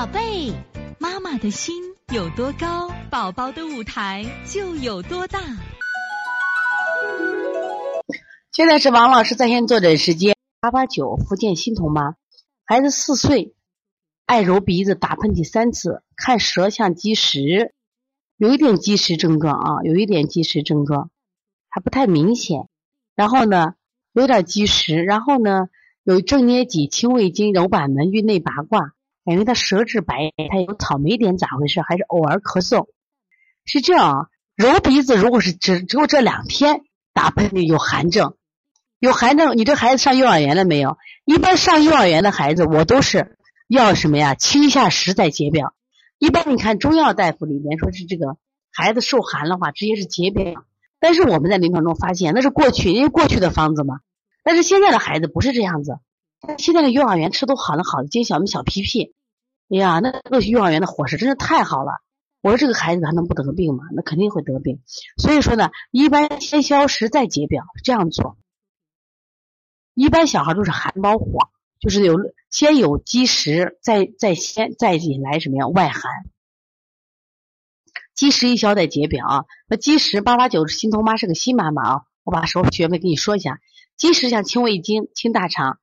宝贝，妈妈的心有多高，宝宝的舞台就有多大。现在是王老师在线坐诊时间，八八九福建新童妈，孩子四岁，爱揉鼻子，打喷嚏三次，看舌像积食，有一点积食症状啊，有一点积食症状，还不太明显。然后呢，有点积食，然后呢，有正捏脊、清胃经、揉板门、运内八卦，感觉他舌质白，他有草莓点，咋回事？还是偶尔咳嗽？是这样啊，揉鼻子如果是只只有这两天打喷嚏有寒症。有寒症，你这孩子上幼儿园了没有？一般上幼儿园的孩子，我都是要什么呀？清下食再解表。一般你看中药大夫里面说是这个孩子受寒的话，直接是解表。但是我们在临床中发现，那是过去因为过去的方子嘛。但是现在的孩子不是这样子，现在的幼儿园吃都好了好的，今小米小皮皮，哎呀，那个幼儿园的伙食真是太好了。我说这个孩子他能不得病吗？那肯定会得病。所以说呢，一般先消食再解表，这样做。一般小孩都是寒包火，就是有先有积食，再再先再引来什么呀外寒，积食一消再解表啊。那积食八八九心头妈是个新妈妈啊，我把手穴位跟你说一下。积食像清胃经、清大肠，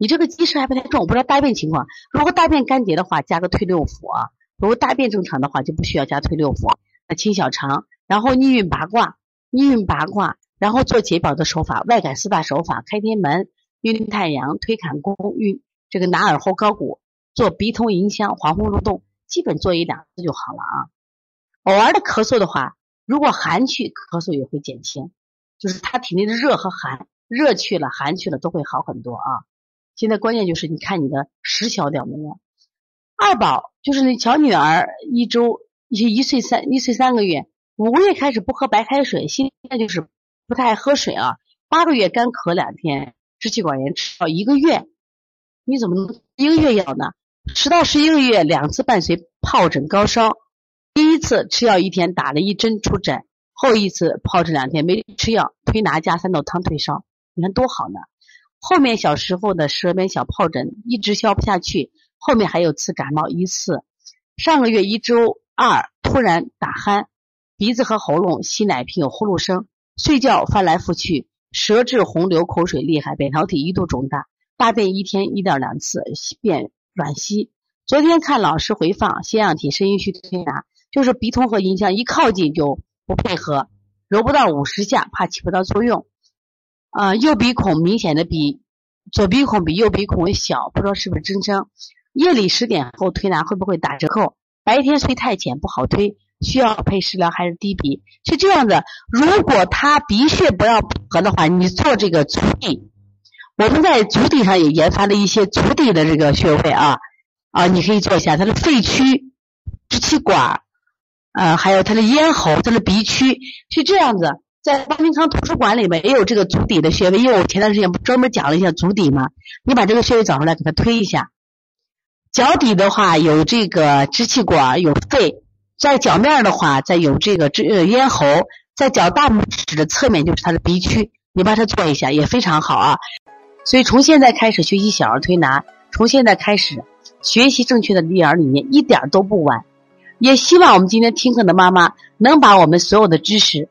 你这个积食还不太重，不知道大便情况。如果大便干结的话，加个退六腑啊；如果大便正常的话，就不需要加退六腑。那清小肠，然后逆运八卦，逆运八卦。然后做解表的手法，外感四大手法：开天门、运太阳、推坎宫、运这个拿耳后高骨，做鼻通迎香、黄昏入洞，基本做一两次就好了啊。偶尔的咳嗽的话，如果寒去，咳嗽也会减轻，就是他体内的热和寒，热去了，寒去了都会好很多啊。现在关键就是你看你的食消掉没有？二宝就是那小女儿，一周一一岁三一岁三个月，五个月开始不喝白开水，现在就是。不太爱喝水啊，八个月干咳两天，支气管炎吃到一个月，你怎么能一个月药呢？十到十一个月两次伴随疱疹高烧，第一次吃药一天打了一针出疹，后一次疱疹两天没吃药，推拿加三豆汤退烧，你看多好呢。后面小时候的舌边小疱疹一直消不下去，后面还有次感冒一次，上个月一周二突然打鼾，鼻子和喉咙吸奶瓶有呼噜声。睡觉翻来覆去，舌质红流口水厉害，扁桃体一度肿大，大便一天一到两次，便软稀。昨天看老师回放腺样体肾阴虚推拿，就是鼻通和迎香一靠近就不配合，揉不到五十下，怕起不到作用。啊，右鼻孔明显的比左鼻孔比右鼻孔小，不知道是不是增生。夜里十点后推拿会不会打折扣？白天睡太浅不好推。需要配食疗还是滴鼻？是这样的，如果他鼻血不要合的话，你做这个足底，我们在足底上也研发了一些足底的这个穴位啊啊，你可以做一下他的肺区、支气管，呃，还有他的咽喉、他的鼻区，是这样子。在邦尼康图书馆里面也有这个足底的穴位，因为我前段时间不专门讲了一下足底嘛，你把这个穴位找出来给它推一下。脚底的话有这个支气管，有肺。在脚面的话，再有这个这咽喉，在脚大拇指的侧面就是它的鼻区，你把它做一下也非常好啊。所以从现在开始学习小儿推拿，从现在开始学习正确的育儿理念一点都不晚。也希望我们今天听课的妈妈能把我们所有的知识